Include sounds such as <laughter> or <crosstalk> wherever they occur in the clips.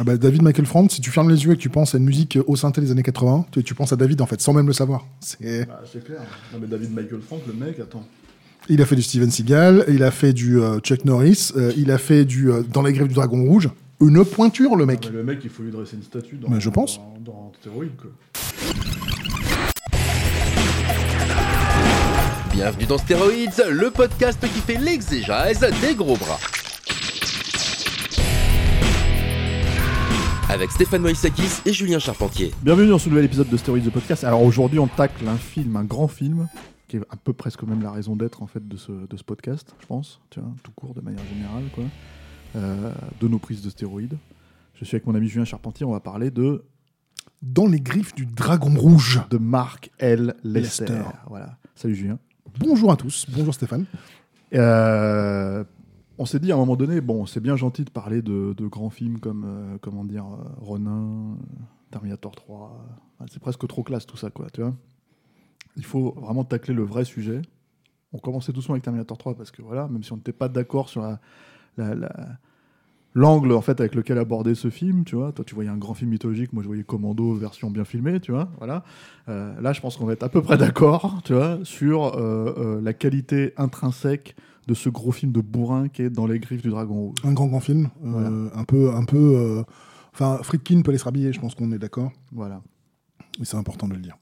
Ah bah, David Michael Frank, si tu fermes les yeux et que tu penses à une musique au synthé des années 80, tu, tu penses à David en fait, sans même le savoir. C'est... Bah, c'est clair. Non, mais David Michael Frank, le mec, attends. Il a fait du Steven Seagal, il a fait du euh, Chuck Norris, euh, il a fait du euh, Dans les griffes du dragon rouge. Une pointure, le mec. Non, mais le mec, il faut lui dresser une statue dans, Mais je pense. dans, dans Stéroïde, quoi. Bienvenue dans Steroids, le podcast qui fait l'exégèse des gros bras. Avec Stéphane Moïsakis et Julien Charpentier. Bienvenue dans ce nouvel épisode de Stéroïde, the podcast. Alors aujourd'hui, on tacle un film, un grand film, qui est à peu presque même la raison d'être en fait de ce, de ce podcast, je pense, tu vois, tout court de manière générale, quoi, euh, de nos prises de stéroïdes. Je suis avec mon ami Julien Charpentier, on va parler de, Dans les griffes du dragon rouge. de Mark L. Lester. Lester. Voilà. Salut Julien. Bonjour à tous, bonjour Stéphane. Euh, on s'est dit à un moment donné, bon, c'est bien gentil de parler de, de grands films comme, euh, comment dire, euh, Ronin, euh, Terminator 3. Enfin, c'est presque trop classe tout ça, quoi, tu vois. Il faut vraiment tacler le vrai sujet. On commençait doucement avec Terminator 3 parce que voilà, même si on n'était pas d'accord sur la, la- la- l'angle en fait avec lequel aborder ce film, tu vois. Toi, tu voyais un grand film mythologique, moi je voyais Commando version bien filmée, tu vois. Voilà. Euh, là, je pense qu'on va être à peu près d'accord, tu vois, sur euh, euh, la qualité intrinsèque de ce gros film de bourrin qui est dans les griffes du dragon rouge. Un grand grand film, euh, Voilà. un peu, un peu. euh, Enfin, Friedkin peut aller se rhabiller, je pense qu'on est d'accord. Voilà. Et c'est important de le dire.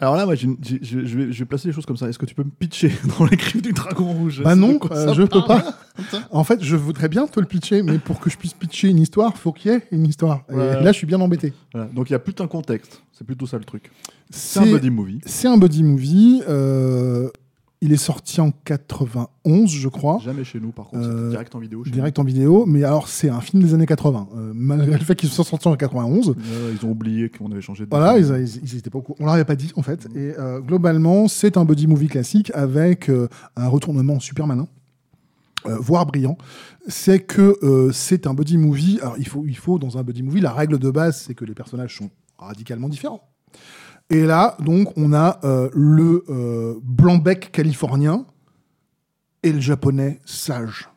Alors là, moi, j'ai- j'ai- je vais, je vais placer les choses comme ça. Est-ce que tu peux me pitcher <laughs> dans les griffes du dragon rouge? Bah non, euh, je peux pas. En fait, je voudrais bien te le pitcher, mais pour que je puisse pitcher une histoire, faut qu'il y ait une histoire. Et là, je suis bien embêté. Voilà. Donc il y a plus un contexte. C'est plutôt ça le truc. C'est un buddy movie. C'est un buddy movie. euh, il est sorti en 91, je crois. Jamais chez nous, par contre. Euh, C'était direct en vidéo. Direct en vidéo, mais alors c'est un film des années 80. euh, malgré le fait qu'ils soient sortis en 91, nous. Ouais, ils ont oublié qu'on avait changé de. Voilà, ils, ils, ils étaient pas au courant. On leur avait pas dit en fait. Et euh, globalement, c'est un buddy movie classique avec euh, un retournement super malin, euh, voire brillant. C'est que euh, c'est un buddy movie. Alors il faut, il faut dans un buddy movie, la règle de base, c'est que les personnages sont radicalement différents. Et là, donc, on a euh, le euh, blanc-bec californien et le japonais sage.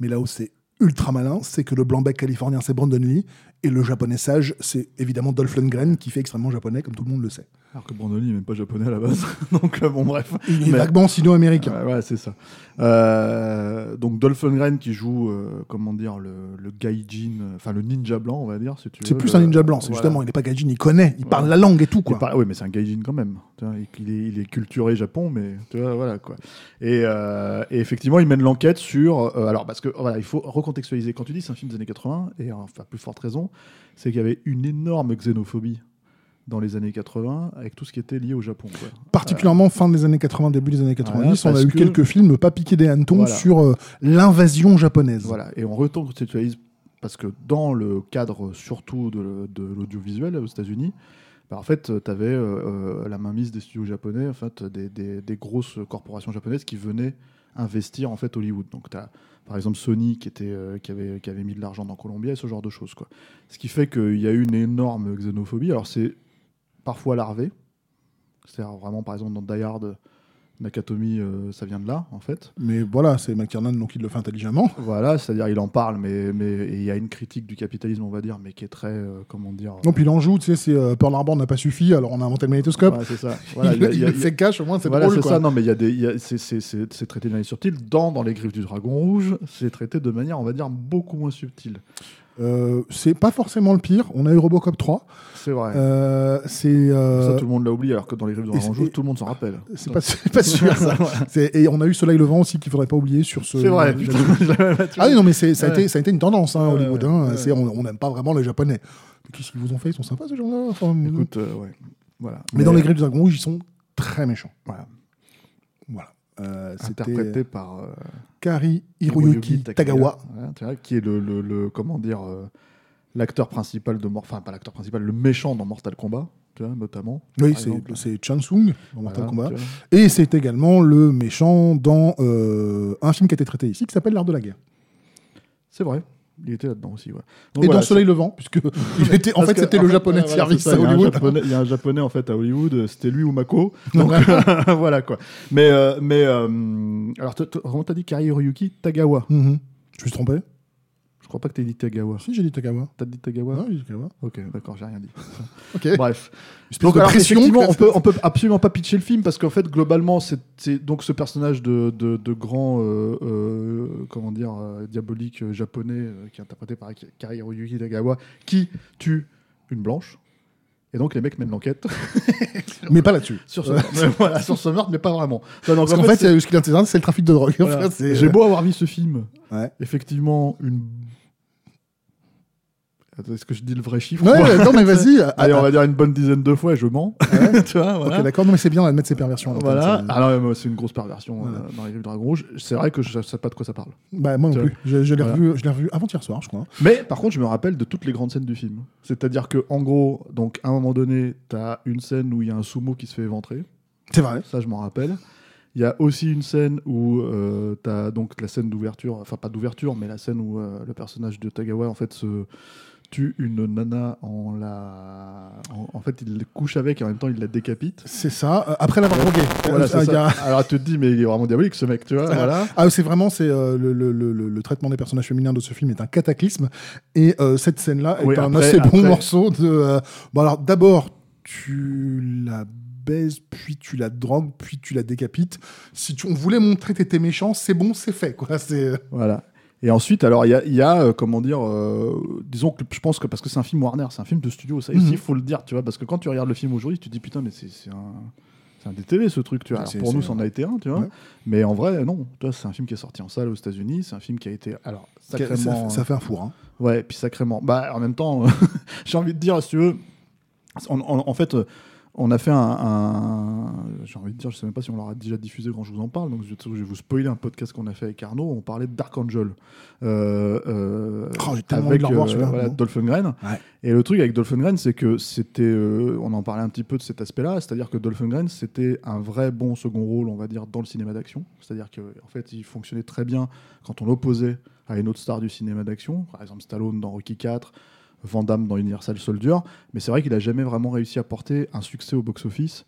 Mais là où c'est ultra malin, c'est que le blanc-bec californien, c'est Brandon Lee, et le japonais sage, c'est évidemment Dolph Lundgren, qui fait extrêmement japonais, comme tout le monde le sait. Alors que Brandon Lee n'est même pas japonais à la base. <laughs> Donc euh, bon, bref. Il est Mais- vaguement sino-américain. Ouais, ouais, c'est ça. Euh, donc Dolph Lundgren qui joue, euh, comment dire, le, le gaijin, enfin le ninja blanc, on va dire, si tu C'est plus le- un ninja blanc, c'est voilà. justement, il n'est pas gaijin, il connaît, il Ouais. parle la langue et tout, quoi. oui, mais c'est un gaijin quand même. Il, est, il est culturé Japon, mais tu vois, voilà quoi. Et, euh, et effectivement, il mène l'enquête sur. alors, parce que voilà, il faut recontextualiser. Quand tu dis c'est un film des années 80, et enfin, plus forte raison, c'est qu'il y avait une énorme xénophobie dans les années 80 avec tout ce qui était lié au Japon. quoi. Particulièrement fin des années 80, début des années 90, on a eu que- quelques films pas piqués des hannetons Voilà. sur euh, l'invasion japonaise. Voilà, et on recontextualise parce que dans le cadre surtout de, de l'audiovisuel aux États-Unis, bah, en fait, tu avais la mainmise des studios japonais, en fait, des, des- des grosses corporations japonaises qui venaient investir en fait Hollywood. Donc, tu as par exemple Sony qui, était, euh, qui, avait, qui avait mis de l'argent dans Columbia et ce genre de choses. Quoi. Ce qui fait qu'il y a eu une énorme xénophobie. Alors, c'est parfois larvé. C'est-à-dire vraiment, par exemple, dans Die Hard, Nakatomi, euh, ça vient de là, en fait. Mais voilà, c'est McTiernan, donc il le fait intelligemment. <laughs> Voilà, c'est-à-dire il en parle, mais mais il y a une critique du capitalisme, on va dire, mais qui est très, euh, comment dire. Non, puis il en joue, tu sais, c'est euh, Pearl Harbor n'a pas suffi, alors on a inventé le magnétoscope. Ouais, c'est ça. <laughs> Voilà, il il y a- il il fait cash, au moins c'est voilà, drôle, c'est quoi. ça. Non, mais il y a des, il y a- c'est- c'est c'est- c'est traité de manière subtile. Dans dans les griffes du dragon rouge, c'est traité de manière, on va dire, beaucoup moins subtile. Euh, c'est pas forcément le pire. On a eu Robocop 3. C'est vrai. Euh, c'est euh, Ça, tout le monde l'a oublié, alors que dans les dragon c'est- rouge, tout le monde s'en rappelle. c'est pas, c'est pas sûr ça. <laughs> C'est- Et on a eu Soleil Levant aussi qu'il faudrait pas oublier sur ce. C'est vrai. <laughs> Ah oui, non, mais c'est- ça, a Ouais. été, ça a été une tendance hein, Hollywood. ouais, hein. ouais. On n'aime pas vraiment les Japonais. Mais Qu'est-ce qu'ils vous ont fait? Ils sont sympas ces gens-là. Enfin, Écoute, euh, ouais. Voilà. mais, dans les griffes du dragon rouge, ils sont très méchants. Voilà. Voilà. Euh, Interprété par euh, Kari Hiroyuki Tagawa. voilà, qui est le, le- le- comment dire euh, l'acteur principal de Mor- enfin pas l'acteur principal, le méchant dans Mortal Kombat, tu vois, notamment. Oui, c'est exemple. c'est Chan Sung dans Mortal Voilà, Kombat. Et c'est également le méchant dans euh, un film qui a été traité ici qui s'appelle L'art de la guerre. C'est vrai. Il était là-dedans aussi. Ouais. Donc Et voilà, dans Soleil Levant, puisque <laughs> <laughs> il était, en Parce fait, c'était le japonais de voilà, service ça, à Hollywood. japonais- Il y a un japonais en fait à Hollywood, c'était lui ou Mako. <laughs> Donc voilà quoi. Mais, euh, mais euh, alors, comment t'as dit Kari Hiroyuki Tagawa Mhm. Je me suis trompé crois pas que t'aies dit Tagawa. Si, j'ai dit Tagawa. T'as dit Tagawa Non, j'ai dit Tagawa. Ok, d'accord, j'ai rien dit. <laughs> Ok. Bref. Donc, alors, pression. on peut, on peut absolument pas pitcher le film parce qu'en fait, globalement, c'est donc ce personnage de, de, de grand, euh, euh, comment dire, euh, diabolique japonais qui est interprété par Kari Hiroyuki Tagawa qui tue une blanche. Et donc, les mecs mènent l'enquête <laughs> Mais pas là-dessus. sur ce, meurtre. <laughs> Voilà, sur ce meurtre, mais pas vraiment. Donc, Parce qu'en fait, c'est- ce qui est intéressant, c'est le trafic de drogue. voilà. J'ai beau avoir vu ce film, Ouais. effectivement, une. Est-ce que je dis le vrai chiffre Ouais, non, mais vas-y. <laughs> Allez, on va dire une bonne dizaine de fois et je mens. Ouais. <laughs> tu vois, voilà. Ok, d'accord. Non, mais c'est bien d'admettre ses perversions. Voilà. Ah moi, c'est une grosse perversion Voilà. euh, dans les livres Dragon Rouge. C'est vrai que je ne sais pas de quoi ça parle. Bah, moi non plus. Je, je l'ai Voilà. revu, avant-hier soir, je crois. Mais par contre, je me rappelle de toutes les grandes scènes du film. C'est-à-dire que en gros, donc à un moment donné, tu as une scène où il y a un sumo qui se fait éventrer. C'est vrai. Ça, je m'en rappelle. Il y a aussi une scène où tu as donc la scène d'ouverture, enfin pas d'ouverture, mais la scène où euh, le personnage de Tagawa en fait se tue une nana en la. En, en fait, il couche avec et en même temps il la décapite. C'est ça. Euh, après l'avoir drogué. Voilà, Euh, c'est il y ça. a- Alors tu te dis, mais il est vraiment diabolique ce mec, tu vois. voilà. <laughs> Ah, c'est vraiment c'est euh, le, le- le- traitement des personnages féminins de ce film est un cataclysme et euh, cette scène-là est Oui, un après- assez bon après- morceau de. Bon alors d'abord tu la baises puis tu la drogues puis tu la décapites. Si tu, on voulait montrer que t'étais méchant, c'est bon, c'est fait quoi. C'est Voilà. Et ensuite, alors, il y a, il y a, euh, comment dire, euh, disons que je pense que parce que c'est un film Warner, c'est un film de studio, ça Mhm. il faut le dire, tu vois, parce que quand tu regardes le film aujourd'hui, tu te dis putain, mais c'est un. C'est un DTV ce truc, tu vois. Alors, pour nous, c'en a été un, tu vois. Ouais. Mais en vrai, non. C'est un film qui est sorti en salle aux États-Unis. C'est un film qui a été, alors, ça, sacrément. ça fait un four. Hein. Ouais, puis sacrément. Bah, en même temps, <laughs> j'ai envie de dire, si tu veux, en, en- en fait, euh, on a fait un. un- j'ai envie de dire, je sais même pas si on l'aura déjà diffusé quand je vous en parle, donc je, je vais vous spoiler un podcast qu'on a fait avec Arnaud. On parlait de Dark Angel. Euh, euh, Oh, revoir, celui-là. voilà, Bon. Dolph Lundgren. Ouais. Et le truc avec Dolph Lundgren, c'est que c'était. euh, on en parlait un petit peu de cet aspect-là, c'est-à-dire que Dolph Lundgren, c'était un vrai bon second rôle, on va dire, dans le cinéma d'action. C'est-à-dire qu'en fait, il fonctionnait très bien quand on l'opposait à une autre star du cinéma d'action, par exemple Stallone dans Rocky 4, Van Damme dans Universal Soldier. Mais c'est vrai qu'il a jamais vraiment réussi à porter un succès au box-office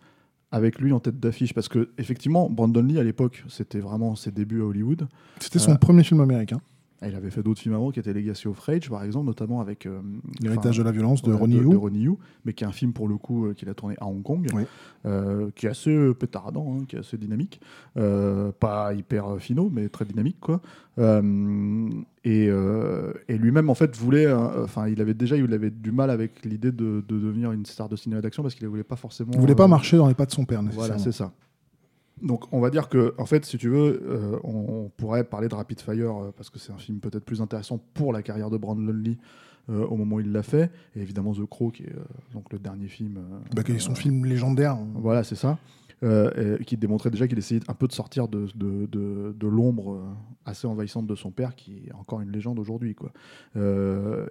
avec lui en tête d'affiche. Parce que, effectivement, Brandon Lee, à l'époque, c'était vraiment ses débuts à Hollywood. C'était son Euh, premier film américain, Et il avait fait d'autres films avant qui étaient Legacy of Rage, par exemple, notamment avec. euh, L'héritage de la violence de voilà, Ronnie Yu. Mais qui est un film pour le coup euh, qu'il a tourné à Hong Kong, Oui. euh, qui est assez pétardant, hein, qui est assez dynamique, pas hyper finaux, mais très dynamique quoi. Et et lui-même en fait voulait, enfin il avait déjà, il avait du mal avec l'idée de, de devenir une star de cinéma d'action parce qu'il ne voulait pas forcément. Il voulait pas marcher dans les pas de son père, Voilà, nécessairement. c'est ça. Donc, on va dire que, en fait, si tu veux, euh, on, on pourrait parler de Rapid Fire euh, parce que c'est un film peut-être plus intéressant pour la carrière de Brandon Lee euh, au moment où il l'a fait. Et évidemment, The Crow, qui est donc le dernier film. Bah, qui est son film légendaire. Voilà, c'est ça. Et qui démontrait déjà qu'il essayait un peu de sortir de, de, de- de l'ombre assez envahissante de son père, qui est encore une légende aujourd'hui. quoi.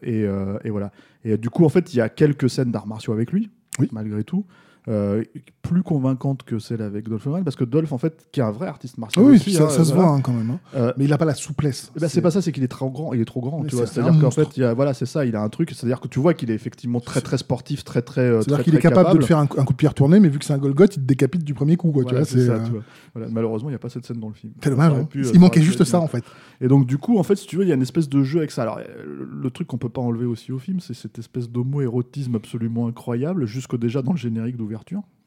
Et, et voilà. Et du coup, en fait, il y a quelques scènes d'arts martiaux avec lui, Oui. malgré tout. Euh, plus convaincantes que celle avec Dolph Lundgren, parce que Dolph, en fait, qui est un vrai artiste martial oui, aussi, ça, hein, ça se voilà. voit hein, quand même. hein. Euh, Mais il a pas la souplesse. ben, c'est pas ça, c'est qu'il est trop grand. Il est trop grand, Mais tu vois. c'est C'est-à-dire qu'en fait, il a, voilà, c'est ça. Il a un truc. C'est-à-dire que tu vois qu'il est effectivement très très sportif, très très. euh, C'est-à-dire qu'il est très capable, de te faire un, un coup de pied retourné, mais vu que c'est un Golgoth, il te décapite du premier coup. Quoi, Voilà, tu vois, c'est c'est ça, tu vois. Voilà, malheureusement, il n'y a pas cette scène dans le film. c'est dommage. Hein. pu, euh, il manquait juste ça, en fait. Et donc, du coup, en fait, si tu veux, il y a une espèce de jeu avec ça. Alors, le truc qu'on peut pas enlever aussi au film, c'est cette espèce d'homo-érotisme absolument incroyable, jusque déjà dans le générique d'ouverture.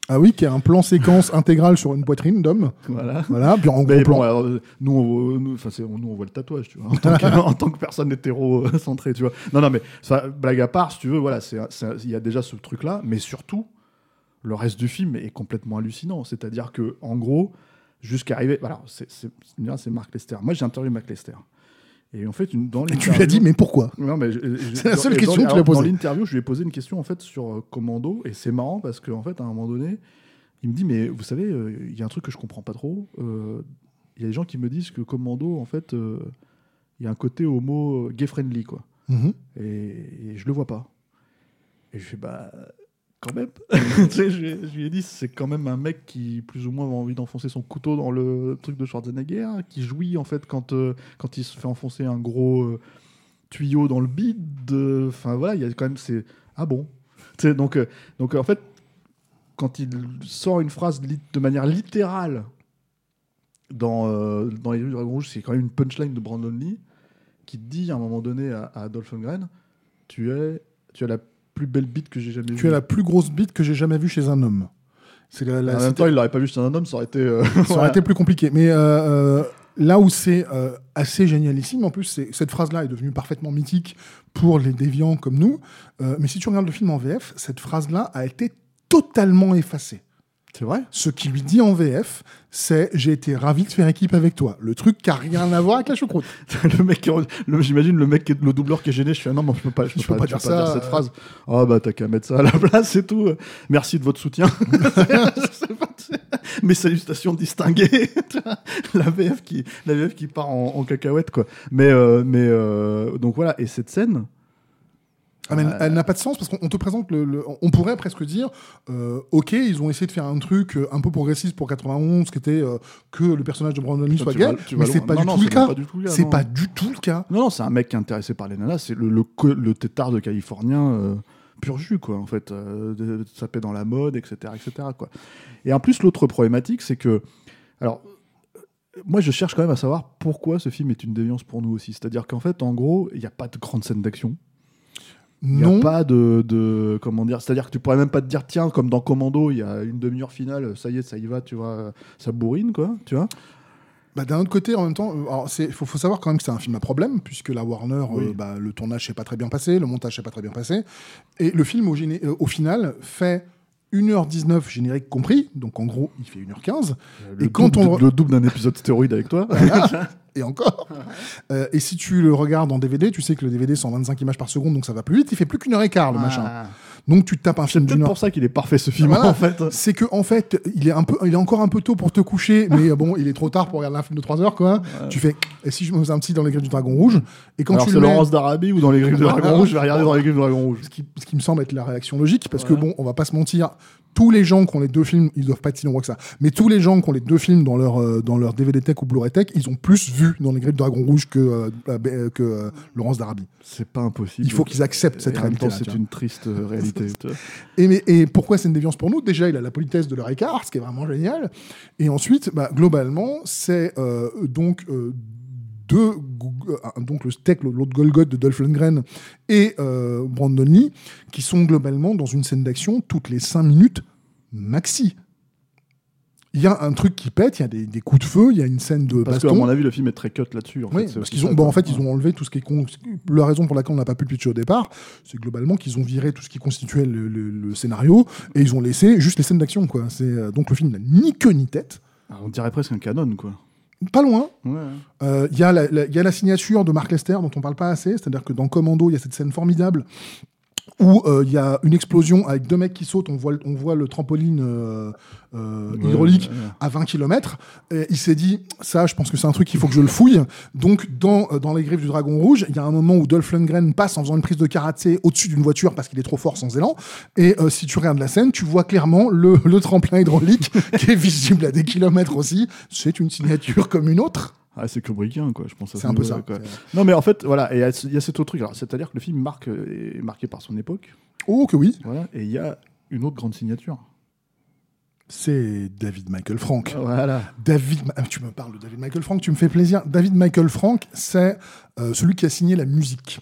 Ah oui, qui a un plan séquence intégral sur une poitrine d'homme. Voilà. Voilà, puis en gros plan. bon, alors, nous, on, voit- nous, enfin, c'est- nous, on voit le tatouage, tu vois, en tant que, <laughs> en tant que personne hétéro euh, centrée, tu vois. Non, non, mais ça, blague à part, si tu veux, voilà, il y a déjà ce truc-là, mais surtout, le reste du film est complètement hallucinant. C'est-à-dire que, en gros, jusqu'à arriver, voilà, c'est, Mark Lester. Moi, j'ai interviewé Mark Lester. Et en fait, une, dans tu l'interview- lui as dit, mais pourquoi? Non, mais C'est la seule question que tu lui as alors, Dans posée. l'interview, je lui ai posé une question en fait sur euh, Commando et c'est marrant parce qu'en fait, à un moment donné, il me dit mais vous savez, euh, il y a un truc que je comprends pas trop. euh, il y a des gens qui me disent que Commando, en fait, euh, il y a un côté homo gay friendly, quoi. Mhm. Et, et je le vois pas. Et je fais, bah, même. <laughs> Je, lui- ai dit, c'est quand même un mec qui, plus ou moins, a envie d'enfoncer son couteau dans le truc de Schwarzenegger, qui jouit, en fait, quand, euh, quand il se fait enfoncer un gros euh, tuyau dans le bide. euh, Enfin, voilà, il y a quand même. C'est. Ah bon? Donc, donc, en fait, quand il sort une phrase de manière littérale dans, dans Les Rues du Dragon Rouge, c'est quand même une punchline de Brandon Lee qui dit à un moment donné à, à Dolph Lundgren tu es tu as la plus belle bite que j'ai jamais vue. Tu as la plus grosse bite que j'ai jamais vue chez un homme. C'est la, la- en même temps, il l'aurait pas vu chez un homme, ça aurait été. euh, ça aurait <laughs> été plus compliqué. Mais euh, euh, là où c'est euh, assez génialissime, en plus, cette phrase-là est devenue parfaitement mythique pour les déviants comme nous. Mais si tu regardes le film en VF, cette phrase-là a été totalement effacée. C'est vrai Ce qui lui dit en VF, c'est j'ai été ravi de faire équipe avec toi. Le truc qui a rien à voir avec la choucroute. <laughs> le mec, j'imagine le mec, qui est- le doubleur qui est gêné. Je fais non, mais je peux pas, je peux pas, je peux pas dire, cette euh. phrase. Ah bah t'as qu'à mettre ça à la <laughs> place, c'est tout. Merci de votre soutien. <laughs> Mes salutations distinguées. La VF qui, la VF qui part en, en cacahuète quoi. Mais euh, mais euh, donc voilà. Et cette scène, Ah, mais elle- elle n'a pas de sens parce qu'on on te présente le, le- On pourrait presque dire euh, Ok, ils ont essayé de faire un truc euh, un peu progressiste pour 91, qui était euh, que le personnage de Brandon Lee soit gay. vas- mais c'est pas, Non, du non, tout le cas. C'est pas du tout le cas. Non, non, c'est un mec qui est intéressé par les nanas. C'est le, le, le tétard de Californien euh, pur jus, quoi, en fait. Euh, de taper dans la mode, etc., etc., quoi. Et en plus, l'autre problématique, c'est que. Alors. euh, Moi, je cherche quand même à savoir pourquoi ce film est une déviance pour nous aussi. C'est-à-dire qu'en fait, en gros, il n'y a pas de grande scène d'action. Il n'y a pas de, de- Comment dire C'est-à-dire que tu pourrais même pas te dire, tiens, comme dans Commando, il y a une demi-heure finale, ça y est, ça y va, tu vois, ça bourrine, quoi, tu vois. Bah, D'un autre côté, en même temps, il faut, faut savoir quand même que c'est un film à problème, puisque la Warner, euh, bah, le tournage s'est pas très bien passé, le montage s'est pas très bien passé. Et le film, au, géné- euh, au final, fait 1h19 générique compris, donc en gros, il fait 1h15. Le Et quand double, on- le double d'un épisode stéroïde avec toi. Voilà. <laughs> et encore. Euh, et si tu le regardes en DVD, tu sais que le DVD, 125 images par seconde, donc ça va plus vite. Il fait plus qu'une heure et quart, le machin. Ah. Donc tu te tapes un C'est film d'une heure. pour ça qu'il est parfait ce film Voilà. en fait. C'est que en fait, il est un peu, il est encore un peu tôt pour te coucher, mais <laughs> bon, il est trop tard pour regarder un film de 3 heures, quoi. Tu fais, et si je me faisais un petit dans les griffes du Dragon Rouge, et quand Alors tu c'est le mets, Laurence d'Arabie ou dans les griffes de Voilà. <laughs> Dragon Rouge, je vais regarder dans les griffes de Dragon Rouge. ce qui, ce qui me semble être la réaction logique, parce que bon, on va pas se mentir, tous les gens qui ont les deux films, ils doivent pas être si nombreux que ça, mais tous les gens qui ont les deux films dans leur, euh, dans leur DVD Tech ou Blu-ray Tech, ils ont plus vu dans les griffes du Dragon Rouge que, euh, euh, que euh, Laurence d'Arabie. C'est pas impossible. Il faut qu'ils acceptent cette Et tu C'est une triste euh, réalité. <laughs> Et, mais- et pourquoi c'est une déviance pour nous? Déjà, il a la politesse de leur écart, ce qui est vraiment génial. Et ensuite, bah, globalement, c'est donc gou- euh, donc le steak, l'autre Golgoth de Dolph Lundgren et euh, Brandon Lee, qui sont globalement dans une scène d'action toutes les 5 minutes maxi. Il y a un truc qui pète, il y a des, des coups de feu, il y a une scène de Parce qu'à baston. mon avis, le film est très cut là-dessus. en Oui, fait, parce qu'ils ont, quoi. en fait, ils ont enlevé tout ce qui est con- la raison pour laquelle on n'a pas pu le pitcher au départ, c'est globalement qu'ils ont viré tout ce qui constituait le, le- le scénario et ils ont laissé juste les scènes d'action, quoi. C'est euh, donc le film n'a ni queue ni tête, Ah, On dirait presque un canon, quoi. Pas loin. Ouais. Euh, Il y, a la- la- il y a la signature de Mark Lester dont on parle pas assez, c'est-à-dire que dans Commando, il y a cette scène formidable où euh, il y a une explosion avec deux mecs qui sautent, on voit, le- on voit le trampoline euh, euh, hydraulique ouais, ouais. à 20 km. Et il s'est dit, ça, je pense que c'est un truc qu'il faut que je le fouille. Donc, dans, euh, dans les griffes du Dragon Rouge, il y a un moment où Dolph Lundgren passe en faisant une prise de karaté au-dessus d'une voiture parce qu'il est trop fort sans élan. Et euh, si tu regardes la scène, tu vois clairement le, le tremplin hydraulique <laughs> qui est visible à des kilomètres aussi. C'est une signature comme une autre. Ah, c'est Kubrickien, quoi. Je pense. C'est ce un peu ça. quoi. Non, mais en fait, voilà. Et il y a y cet autre truc. C'est-à-dire que le film marque, euh, est marqué par son époque. Oh, que oui. Voilà. Et il y a une autre grande signature. C'est David Michael Frank. Voilà. David, Ma- tu me parles de David Michael Frank, tu me fais plaisir. David Michael Frank, c'est euh, celui qui a signé la musique.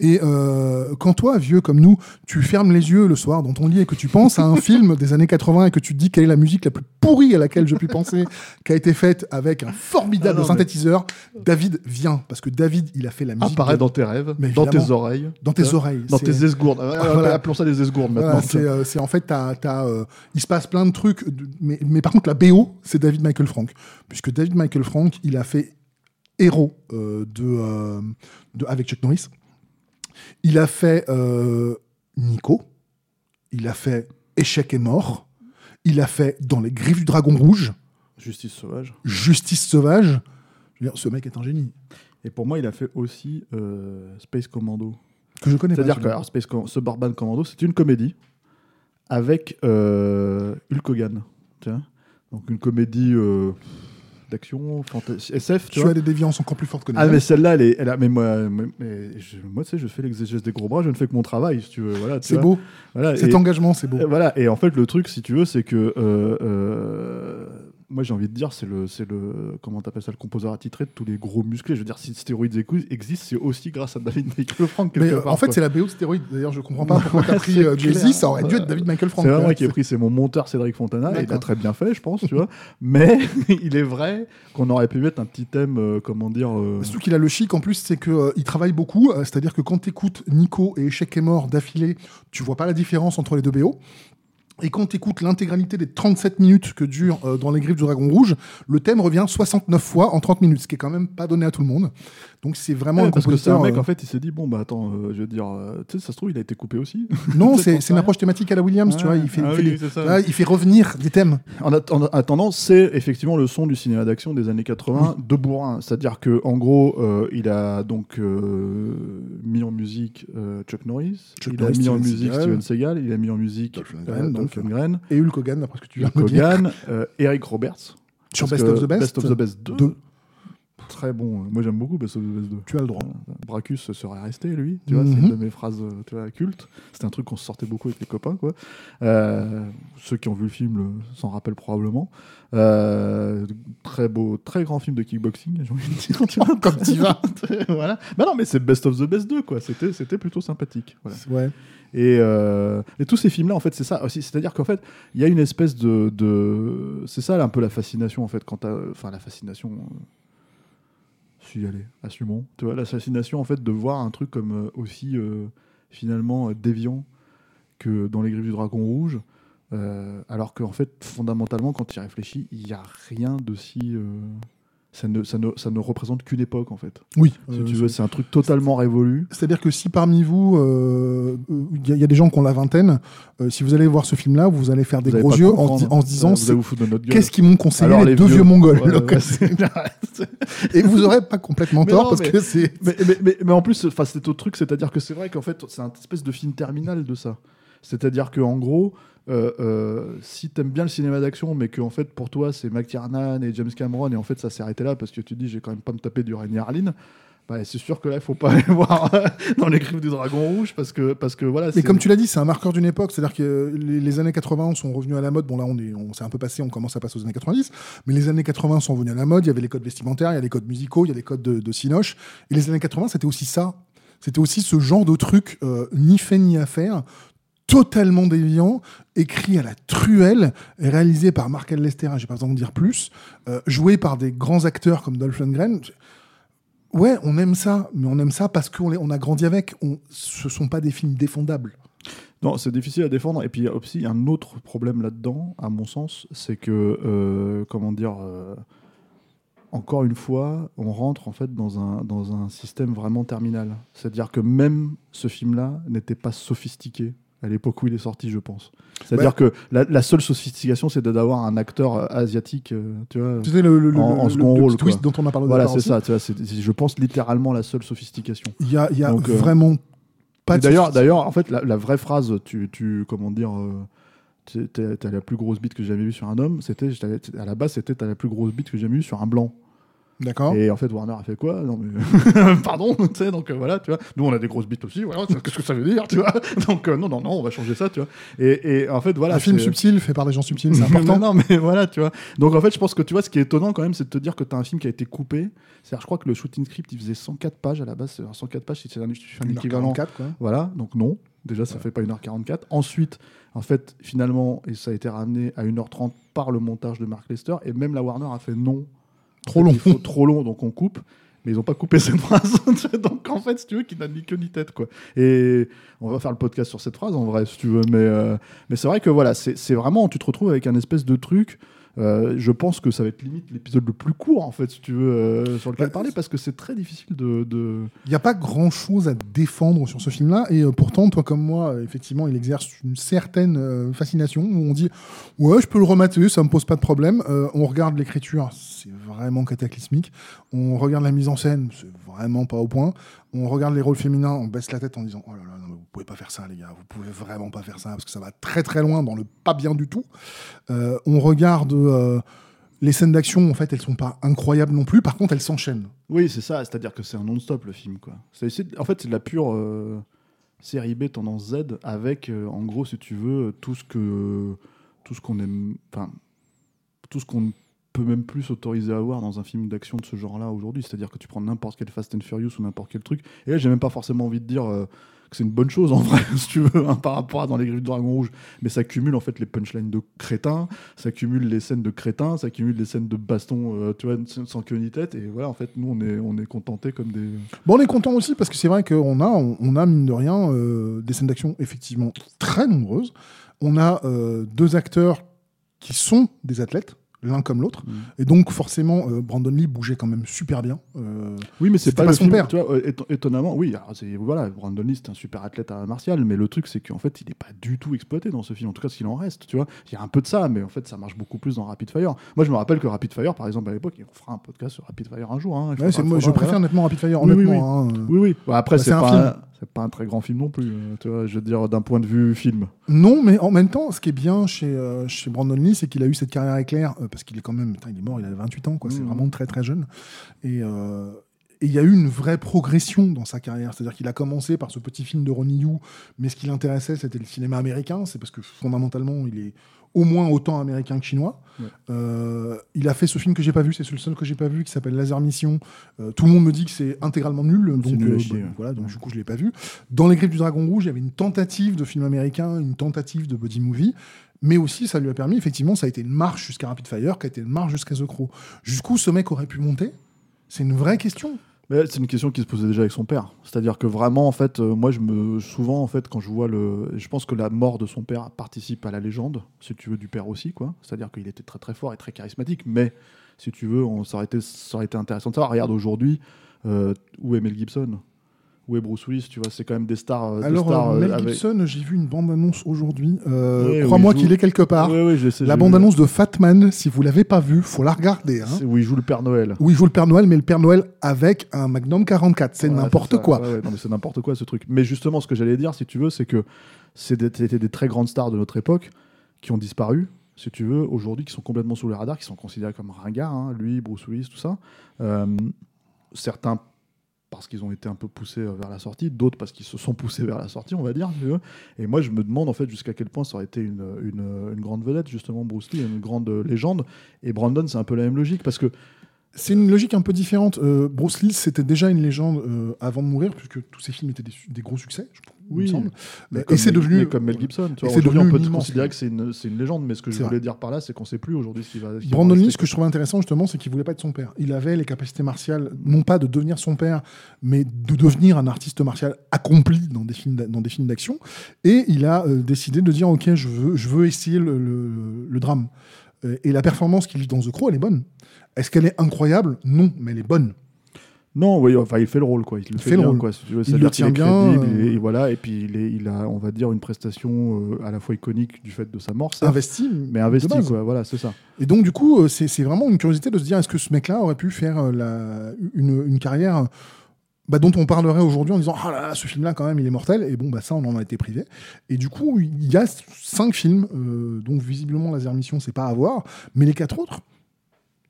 Et euh, quand toi, vieux comme nous, tu fermes les yeux le soir dans ton lit et que tu penses à un <laughs> film des années 80 et que tu te dis quelle est la musique la plus pourrie à laquelle je puis penser, qui a été faite avec un formidable Ah non, mais- synthétiseur, David vient. Parce que David, il a fait la musique Apparaît de- dans tes rêves, Mais dans tes oreilles, dans tes hein, oreilles. dans tes esgourdes. Ouais, Voilà. Appelons ça des esgourdes maintenant. c'est euh, c'est en fait, euh, il se passe plein de trucs, mais, mais par contre, la BO, c'est David Michael Frank. Puisque David Michael Frank, il a fait héros euh, de, euh, de- avec Chuck Norris. Il a fait euh, Nico. Il a fait Échec et mort. Il a fait Dans les griffes du dragon rouge. Justice sauvage. Justice sauvage. Je veux dire, ce mec est un génie. Et pour moi, il a fait aussi euh, Space Commando. Que je connais. C'est-à-dire que alors, Space Com- Suburban Commando, c'est une comédie avec euh, Hulk Hogan. vois. Donc une comédie euh, d'action, SF, tu tu vois. as des déviances encore plus fortes que les Ah mais celle-là, elle est, elle a, mais moi, mais, mais je, moi tu sais, je fais l'exégèse des gros bras, je ne fais que mon travail, si tu veux. Voilà, C'est beau. Voilà, Cet et- engagement, c'est beau. et voilà, et en fait, le truc, si tu veux, c'est que. euh, euh, moi, j'ai envie de dire, c'est le, c'est le. Comment t'appelles ça Le composeur attitré de tous les gros musclés. Je veux dire, si Stéroïdes existe, c'est aussi grâce à David Michael Frank. Mais euh, part, en fait, c'est la BO de stéroïde. D'ailleurs, je comprends pas pourquoi t'as <laughs> pris euh. Jay-Z. Ça aurait dû être David Michael Frank. C'est quoi. qui a pris, c'est mon monteur Cédric Fontana. Il a très bien fait, je pense, tu vois. Mais <laughs> il est vrai qu'on aurait pu mettre un petit thème, euh, comment dire. euh, Surtout qu'il a le chic en plus, c'est qu'il travaille beaucoup. C'est-à-dire que quand tu écoutes Nico et Échec est mort d'affilée, tu vois pas la différence entre les deux BO. Et quand tu écoutes l'intégralité des 37 minutes que dure euh, dans Les Griffes du Dragon Rouge, le thème revient 69 fois en 30 minutes, ce qui est quand même pas donné à tout le monde. Donc c'est vraiment ouais, un parce que c'est un compositeur. mec, euh, en fait, il s'est dit bon, bah attends, euh, je veux dire, euh, tu sais, ça se trouve, il a été coupé aussi. <laughs> Non, <laughs> c'est une approche thématique à la Williams, tu vois. Il fait, Ah il fait oui, des- c'est ça. là, il fait revenir des thèmes. En, att- en attendant, c'est effectivement le son du cinéma d'action des années 80 de bourrin. C'est-à-dire que en gros, il a donc mis en musique Chuck Norris, Chuck il Norris, a mis en musique Seagal. Steven Seagal, il a mis en musique Dolph Lundgren. Dolph Lundgren, Et Hulk Hogan, d'après ce que tu viens de dire. Hogan, euh, Eric Roberts. Sur Best of the Best. Best of the Best 2. Deux. Très bon. Moi, j'aime beaucoup Best of the Best 2. Tu as le droit. Bracus serait resté, lui. Tu vois, c'est Mhm. une de mes phrases euh, tu vois, cultes. C'était un truc qu'on se sortait beaucoup avec les copains. Quoi. Euh, ceux qui ont vu le film s'en rappellent probablement. Euh, très beau, très grand film de kickboxing, j'ai envie de dire. tu vois. <laughs> Comme t'y vas. <laughs> voilà. Bah non, mais c'est Best of the Best 2, quoi. C'était, c'était plutôt sympathique. Voilà. Ouais. Et, euh, et tous ces films-là, en fait, c'est ça aussi. C'est-à-dire qu'en fait, il y a une espèce de, de- c'est ça un peu la fascination, en fait, quand enfin la fascination. euh, Si allez, assumons. Tu vois, la fascination, en fait, de voir un truc comme euh, aussi euh, finalement euh, déviant que dans les griffes du dragon rouge. alors qu'en fait, fondamentalement, quand tu y réfléchis, il n'y a rien de si. Euh, ça, ne, ça, ne, ça ne représente qu'une époque, en fait. Oui. Si euh, tu veux, c'est un truc totalement révolu. C'est-à-dire que si parmi vous, euh, euh, il y, a- il y a des gens qui ont la vingtaine, euh, si vous allez voir ce film-là, vous allez faire des Vous gros yeux en, se di- en se disant qu'est-ce qu'ils m'ont conseillé Alors, les, les deux vieux, vieux. mongols. Ouais, ouais, <laughs> Et vous aurez pas complètement <laughs> tort non, parce mais- que c'est. mais, mais, mais, en plus, c'est autre truc, c'est-à-dire que c'est vrai qu'en fait, c'est un espèce de film terminal de ça. C'est-à-dire que en gros, euh, euh, si t'aimes bien le cinéma d'action, mais que en fait pour toi c'est McTiernan et James Cameron, et en fait ça s'est arrêté là parce que tu te dis j'ai quand même pas me taper du Rainier Harlin. Bah, c'est sûr que là, il faut pas <laughs> aller voir euh, dans les griffes du dragon rouge parce que, parce que voilà. Mais comme tu l'as dit, c'est un marqueur d'une époque. C'est-à-dire que les, les années 80 sont revenus à la mode. Bon, là, on est, on s'est un peu passé, on commence à passer aux années 90. Mais les années 80 sont revenus à la mode. Il y avait les codes vestimentaires, il y a les codes musicaux, il y a les codes de, de Cinoche. Et les années 80, c'était aussi ça. C'était aussi ce genre de truc, euh, ni fait ni à faire, totalement déviant, écrit à la truelle, réalisé par Mark Lester, j'ai pas besoin de dire plus, euh, joué par des grands acteurs comme Dolph Lundgren. Ouais, on aime ça, mais on aime ça parce qu'on on a grandi avec. On, ce sont pas des films défendables. Non, c'est difficile à défendre. Et puis il y a aussi un autre problème là-dedans, à mon sens, c'est que, euh, comment dire, euh, encore une fois, on rentre en fait dans un, dans un système vraiment terminal. C'est-à-dire que même ce film-là n'était pas sophistiqué à l'époque où il est sorti, je pense. C'est-à-dire Ouais. que la, la seule sophistication, c'est d'avoir un acteur euh, asiatique, euh, tu vois. Tu sais, le, le- le- En- en le- second le rôle, petit twist dont on a parlé Voilà, c'est ça. Tu vois, je pense littéralement la seule sophistication. Il y a, y a Donc, euh, vraiment pas D'ailleurs, d'ailleurs, en fait, la, la vraie phrase, tu, tu comment dire, euh, t'as la plus grosse bite que j'ai jamais vue sur un homme. C'était, à la base, c'était t'as la plus grosse bite que j'ai jamais vue sur un blanc. D'accord. Et en fait, Warner a fait quoi? Non mais <laughs> pardon, tu sais. Donc euh, voilà, tu vois. Nous, on a des grosses bites aussi. Voilà, qu'est-ce que ça veut dire, tu vois? <laughs> Donc euh, non, non, non, on va changer ça, tu vois. Et, et en fait, voilà. un film subtil fait par des gens subtils, c'est important. non, <laughs> non, mais voilà, tu vois. Donc en fait, je pense que tu vois, ce qui est étonnant quand même, c'est de te dire que tu as un film qui a été coupé. C'est-à-dire, je crois que le shooting script, il faisait 104 pages à la base. C'est 104 pages, c'est un, un 1h44, équivalent. quoi. Voilà, donc non. Déjà, ça fait pas 1h44. Ensuite, en fait, finalement, et ça a été ramené à 1h30 par le montage de Mark Lester. Et même la Warner a fait non. Trop long. faut trop long, donc on coupe. Mais ils ont pas coupé cette <laughs> phrase. donc en fait, si tu veux, qu'il n'a ni queue ni tête. Quoi. Et on va faire le podcast sur cette phrase, en vrai, si tu veux. Mais, euh, mais c'est vrai que voilà, c'est vraiment, tu te retrouves avec un espèce de truc. Euh, je pense que ça va être limite l'épisode le plus court, en fait, si tu veux, euh, sur lequel Bah, parler, parce que c'est très difficile de. de- Il n'y a pas grand chose à défendre sur ce film-là, et euh, pourtant, toi comme moi, effectivement, il exerce une certaine fascination où on dit Ouais, je peux le remater, ça me pose pas de problème. On regarde l'écriture, c'est vraiment cataclysmique. On regarde la mise en scène, c'est vraiment pas au point. On regarde les rôles féminins, on baisse la tête en disant Oh là là, non, vous pouvez pas faire ça, les gars, vous pouvez vraiment pas faire ça, parce que ça va très très loin dans le pas bien du tout. Euh, on regarde. euh, les scènes d'action, en fait, elles sont pas incroyables non plus. Par contre, elles s'enchaînent. Oui, c'est ça, c'est-à-dire que c'est un non-stop le film, quoi. En fait, c'est de la pure euh, série B tendance Z avec, en gros, si tu veux, tout ce que. Tout ce qu'on aime. Enfin. Tout ce qu'on peut même plus s'autoriser à voir dans un film d'action de ce genre-là aujourd'hui. C'est-à-dire que tu prends n'importe quel Fast and Furious ou n'importe quel truc. Et là, j'ai même pas forcément envie de dire. euh, que c'est une bonne chose en <laughs> vrai, si tu veux, hein, par rapport à dans les griffes du dragon rouge. Mais ça cumule en fait les punchlines de crétins, ça cumule les scènes de crétins, ça cumule les scènes de baston, euh, tu vois, sans queue ni tête. Et voilà, en fait, nous, on est, on est contentés comme des. Bon, on est content aussi parce que c'est vrai qu'on a, on a mine de rien euh, des scènes d'action effectivement très nombreuses. On a euh, deux acteurs qui sont des athlètes, l'un comme l'autre, Mm. et donc forcément euh, Brandon Lee bougeait quand même super bien. Euh, Oui, mais c'est pas, son film, père. Tu vois, euh, éton- étonnamment, oui. c'est- voilà, Brandon Lee, c'est un super athlète à martial, mais le truc, c'est qu'en fait, il n'est pas du tout exploité dans ce film. En tout cas, s'il en reste, tu vois. Il y a un peu de ça, mais en fait, ça marche beaucoup plus dans Rapid Fire. Moi, je me rappelle que Rapid Fire, par exemple, à l'époque, on fera un podcast sur Rapid Fire un jour. hein, ouais, moi, je préfère nettement Rapid Fire, Oui, oui, honnêtement. hein. Oui, oui. Bah, après, Bah, c'est c'est un pas, film. C'est pas un très grand film non plus. euh, tu vois, je veux dire, d'un point de vue film. Non, mais en même temps, ce qui est bien chez, euh, chez Brandon Lee, c'est qu'il a eu cette carrière éclair, euh, parce qu'il est quand même, putain, il est mort, il a 28 ans, quoi. C'est Mhm. vraiment très très jeune. Et euh, et il y a eu une vraie progression dans sa carrière. C'est-à-dire qu'il a commencé par ce petit film de Ronnie Yu, mais ce qui l'intéressait, c'était le cinéma américain. C'est parce que fondamentalement, il est au moins autant américain que chinois. Ouais. Euh, il a fait ce film que j'ai pas vu, c'est le seul que j'ai pas vu, qui s'appelle Laser Mission. Euh, tout le monde me dit que c'est intégralement nul, donc nul euh, chier, bah, ouais. voilà, donc du coup je l'ai pas vu. Dans les griffes du Dragon Rouge, il y avait une tentative de film américain, une tentative de body movie. Mais aussi, ça lui a permis, effectivement, ça a été une marche jusqu'à Rapid Fire, qui a été une marche jusqu'à The Crow. Jusqu'où ce mec aurait pu monter? C'est une vraie question. C'est une question qui se posait déjà avec son père. C'est-à-dire que vraiment, en fait, euh, moi, je me souvent, en fait, quand je vois le, je pense que la mort de son père participe à la légende, si tu veux, du père aussi, quoi. C'est-à-dire qu'il était très très fort et très charismatique, mais si tu veux, on, ça, aurait été, ça été intéressant de savoir. Regarde aujourd'hui, euh, où est Mel Gibson? Où est Bruce Willis Tu vois, c'est quand même des stars. euh, des Alors, stars, euh, euh, Mel avec- Gibson, j'ai vu une bande-annonce aujourd'hui. Euh, Oui, Crois-moi qu'il est quelque part. Oui, oui, je sais, La bande-annonce de Fatman, si vous l'avez pas vue, faut la regarder. Hein. c'est où il joue le Père Noël. Où il joue le Père Noël, mais le Père Noël avec un Magnum 44. C'est Ouais, n'importe quoi. Ouais, ouais, non, mais c'est n'importe quoi ce truc. Mais justement, ce que j'allais dire, si tu veux, c'est que c'était des très grandes stars de notre époque qui ont disparu, si tu veux, aujourd'hui, qui sont complètement sous le radar, qui sont considérés comme ringards, hein, lui, Bruce Willis, tout ça. Euh, certains parce qu'ils ont été un peu poussés vers la sortie, d'autres parce qu'ils se sont poussés vers la sortie, on va dire. Et moi, je me demande en fait jusqu'à quel point ça aurait été une grande vedette, justement, Bruce Lee, une grande légende. Et Brandon, c'est un peu la même logique parce que C'est une logique un peu différente. Euh, Bruce Lee, c'était déjà une légende euh, avant de mourir, puisque tous ses films étaient des, gros succès, je, il me Oui, semble. Mais Et c'est Mel- devenu. comme Mel Gibson. Tu vois, c'est devenu on peut immense considérer que c'est une, légende, mais ce que je voulais vrai. dire par là, c'est qu'on sait plus aujourd'hui ce qui va. va Brandon Lee, ce que je trouvais intéressant justement, c'est qu'il voulait pas être son père. Il avait les capacités martiales, non pas de devenir son père, mais de devenir un artiste martial accompli dans des films d'a- dans des films d'action. Et il a euh, décidé de dire ok, je veux, je veux essayer le, le- le drame. Et la performance qu'il vit dans The Crow, elle est bonne. Est-ce qu'elle est incroyable? Non, mais elle est bonne. Non, oui, enfin, il fait le rôle, quoi. Il le fait, fait le bien, rôle. quoi. si tu veux. Il le tient est bien, crédible, euh. et, et voilà. Et puis il, est, il a, on va dire, une prestation euh, à la fois iconique du fait de sa mort, Investi, mais investi, quoi. Voilà, c'est ça. Et donc, du coup, euh, c'est vraiment une curiosité de se dire est-ce que ce mec-là aurait pu faire la- une, une carrière bah, dont on parlerait aujourd'hui en disant ah là là, ce film-là, quand même, il est mortel. Et bon, bah, ça, on en a été privé. Et du coup, il y a cinq films, euh, donc visiblement, Laser Mission, c'est pas à voir. Mais les quatre autres,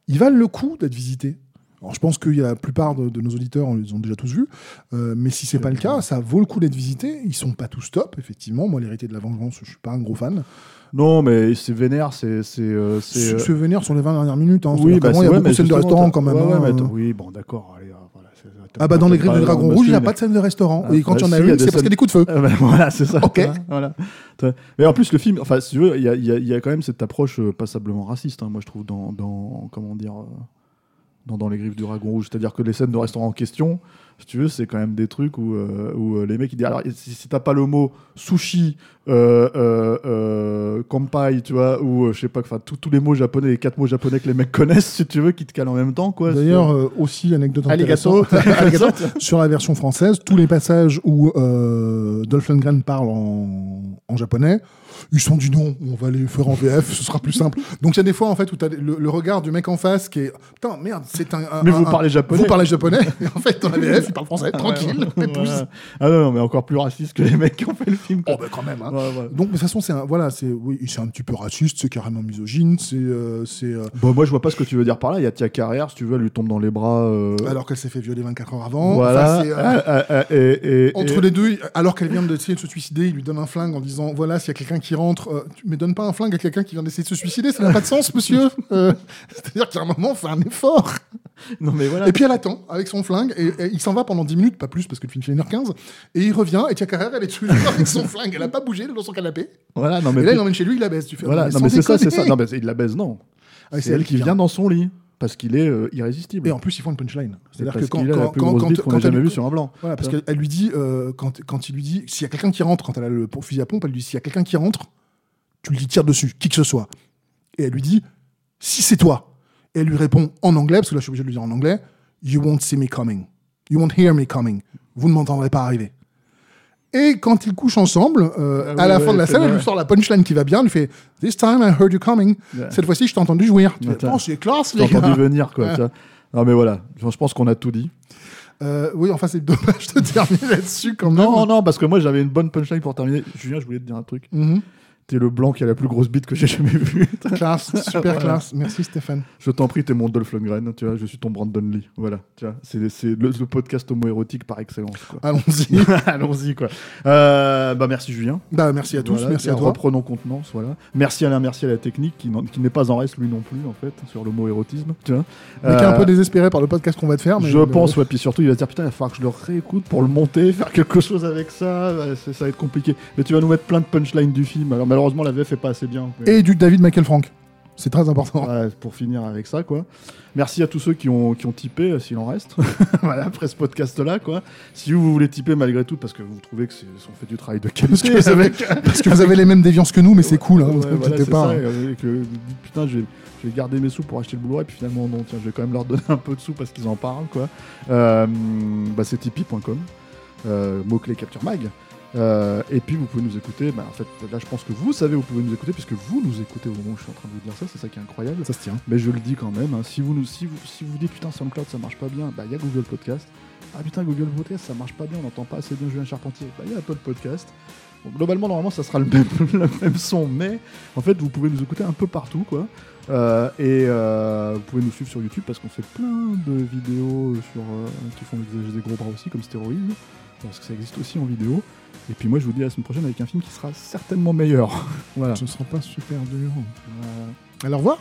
ils valent le coup d'être visités. Alors, je pense que la plupart de, de nos auditeurs on les ont déjà tous vus, euh, mais si c'est pas le cas, ça vaut le coup d'être visité. Ils sont pas tous top, effectivement. Moi, l'hérité de la vengeance, je suis pas un gros fan. Non, mais c'est vénère, c'est. c'est, euh, euh, vénère sur les 20 dernières minutes. Hein. Oui, bah, il y a ouais, beaucoup de restaurant quand même. ouais, ouais, hein, mais oui, bon, d'accord. allez, euh, voilà, c'est- Ah bah dans les griffes du dragon rouge, il n'y a pas de scène de restaurant. Ah, et quand bah, il y en a si, une, c'est parce qu'il y a des coups de feu. Ah bah, voilà, c'est ça. Ok. <laughs> Voilà. Mais en plus, le film, enfin, si tu veux, il y a, il y a- il y a quand même cette approche euh, passablement raciste, hein, moi, je trouve, dans, dans comment dire, euh, dans, dans les griffes du dragon rouge. C'est-à-dire que les scènes de restaurant en question Si tu veux, c'est quand même des trucs où, euh, où euh, les mecs ils disent alors si, si t'as pas le mot sushi, euh, euh, euh, kampai, tu vois, ou je sais pas, enfin tous tous les mots japonais, les quatre mots japonais que les mecs <laughs> connaissent, si tu veux, qui te calent en même temps, quoi. D'ailleurs, euh, aussi, anecdote Alligato. intéressante. <laughs> <laughs> Alligato. Sur la version française, tous les passages où euh, Dolph Lundgren parle en, en japonais, ils sont du non, on va les faire en VF, ce sera plus simple. Donc il y a des fois en fait où tu as le, le regard du mec en face qui est putain merde, c'est un, un- Mais vous un- parlez japonais. Vous parlez japonais. Et <laughs> en fait dans la VF, il parle français, tranquille, Ouais. <laughs> Ah non, mais encore plus raciste que les mecs qui ont fait le film. quoi. Oh bah quand même. hein. Ouais, ouais. Donc de toute façon c'est un, voilà c'est oui c'est un petit peu raciste, c'est carrément misogyne, c'est euh, c'est euh, Bon, moi, je vois pas ce que tu veux dire par là. Il y a Tia Carrière, si tu veux, elle lui tombe dans les bras. euh, alors qu'elle s'est fait violer 24 heures avant. voilà. Enfin, Ah, ah, ah, et, et- Entre et- les deux, alors qu'elle vient d'essayer de se suicider, il lui donne un flingue en disant voilà, s'il y a quelqu'un qui rentre, euh, tu me donnes pas un flingue à quelqu'un qui vient d'essayer de se suicider, ça n'a pas de sens, monsieur. Euh, C'est-à-dire qu'à un moment, fait un effort. Non, mais voilà. Et puis elle attend avec son flingue, et, et il s'en va pendant 10 minutes, pas plus, parce que le film fait 1h15, et il revient, et Tia Carrère, elle est toujours avec son flingue, elle a pas bougé dans son canapé. Voilà, non, mais, Et là, il l'emmène chez lui, il la baisse. Tu fais, voilà, mais non, mais c'est ça, c'est ça. Non, mais il la baise, non. Ah, c'est elle qui vient dans son lit. Parce qu'il est euh, irrésistible. Et en plus, ils font une punchline. C'est-à-dire que quand, la quand, quand, quand, jamais vue sur un blanc. Voilà, parce qu'elle lui dit, euh, quand, quand il lui dit, s'il y a quelqu'un qui rentre, quand elle a le fusil à pompe, elle lui dit, s'il y a quelqu'un qui rentre, tu lui dis tire dessus, qui que ce soit. Et elle lui dit, si c'est toi. Et elle lui répond en anglais, parce que là je suis obligé de lui dire en anglais, You won't see me coming. You won't hear me coming. Vous ne m'entendrez pas arriver. Et quand ils couchent ensemble, euh, Ah à la fin de la scène, elle lui sort la punchline qui va bien, elle lui fait This time I heard you coming. Ouais. Cette fois-ci, je t'ai entendu jouir. Tu fais, oh, c'est classe, les entendu gars. venir, quoi. Ouais. Non, mais voilà. Je pense qu'on a tout dit. Euh, oui, enfin, c'est dommage de <laughs> terminer là-dessus quand même. Non, non, parce que moi, j'avais une bonne punchline pour terminer. Julien, je voulais te dire un truc. Mhm. T'es le blanc qui a la plus grosse bite que j'ai jamais vue. <laughs> Classe, super Voilà. classe. Merci Stéphane. Je t'en prie, t'es mon Dolph Lundgren, tu vois, je suis ton Brandon Lee. Voilà, tu vois, c'est c'est le, le podcast homo-érotique par excellence. Allons-y. <laughs> Allons-y, quoi. Euh, bah, merci Julien. bah, merci à tous, Voilà, merci à toi. Reprenons contenance, voilà. Merci Alain, merci à la technique qui, n'est pas en reste lui non plus, en fait, sur l'homo-érotisme, tu vois. Mais qui est un Euh, peu désespéré par le podcast qu'on va te faire. Mais je mais- pense, ouais, puis surtout, il va se dire putain, il va falloir que je le réécoute pour le monter, faire quelque chose avec ça, ça va être compliqué. Mais tu vas nous mettre plein de punchlines du film. Alors, malheureusement, la VF est pas assez bien. mais- Et du David Michael Frank. C'est très important. Pour finir avec ça, quoi. Merci à tous ceux qui ont, qui ont typé, euh, s'il en reste. <laughs> voilà, après ce podcast-là, quoi. Si vous, vous voulez typer malgré tout, parce que vous trouvez que c'est, on fait du travail de Parce qualité que, avec. parce que vous avez les mêmes déviances que nous, mais c'est cool. Hein, Ouais, voilà, pas. ça, hein. et, putain, je vais, je vais garder mes sous pour acheter le Blu-ray, puis finalement, non, tiens, je vais quand même leur donner un peu de sous parce qu'ils en parlent, quoi. Euh, bah, c'est tipeee.com, euh, mot-clé Capture Mag. Euh, et puis vous pouvez nous écouter, bah, en fait là je pense que vous savez vous pouvez nous écouter puisque vous nous écoutez au moment où je suis en train de vous dire ça, c'est ça qui est incroyable. Ça se tient. Mais je le dis quand même, hein, si, vous nous, si, vous, si vous dites putain SoundCloud ça marche pas bien, bah il y a Google Podcast. Ah putain Google Podcast ça marche pas bien, on n'entend pas assez bien Julien Charpentier. Bah il y a Apple Podcast. Bon, globalement normalement ça sera le même, <laughs> le même son, mais en fait vous pouvez nous écouter un peu partout quoi. Euh, et euh, vous pouvez nous suivre sur YouTube parce qu'on fait plein de vidéos sur, qui font des, des gros bras aussi comme Stéroïde, parce que ça existe aussi en vidéo. Et puis moi je vous dis à la semaine prochaine avec un film qui sera certainement meilleur. <laughs> voilà. Ce ne sera pas super dur. Alors, au revoir.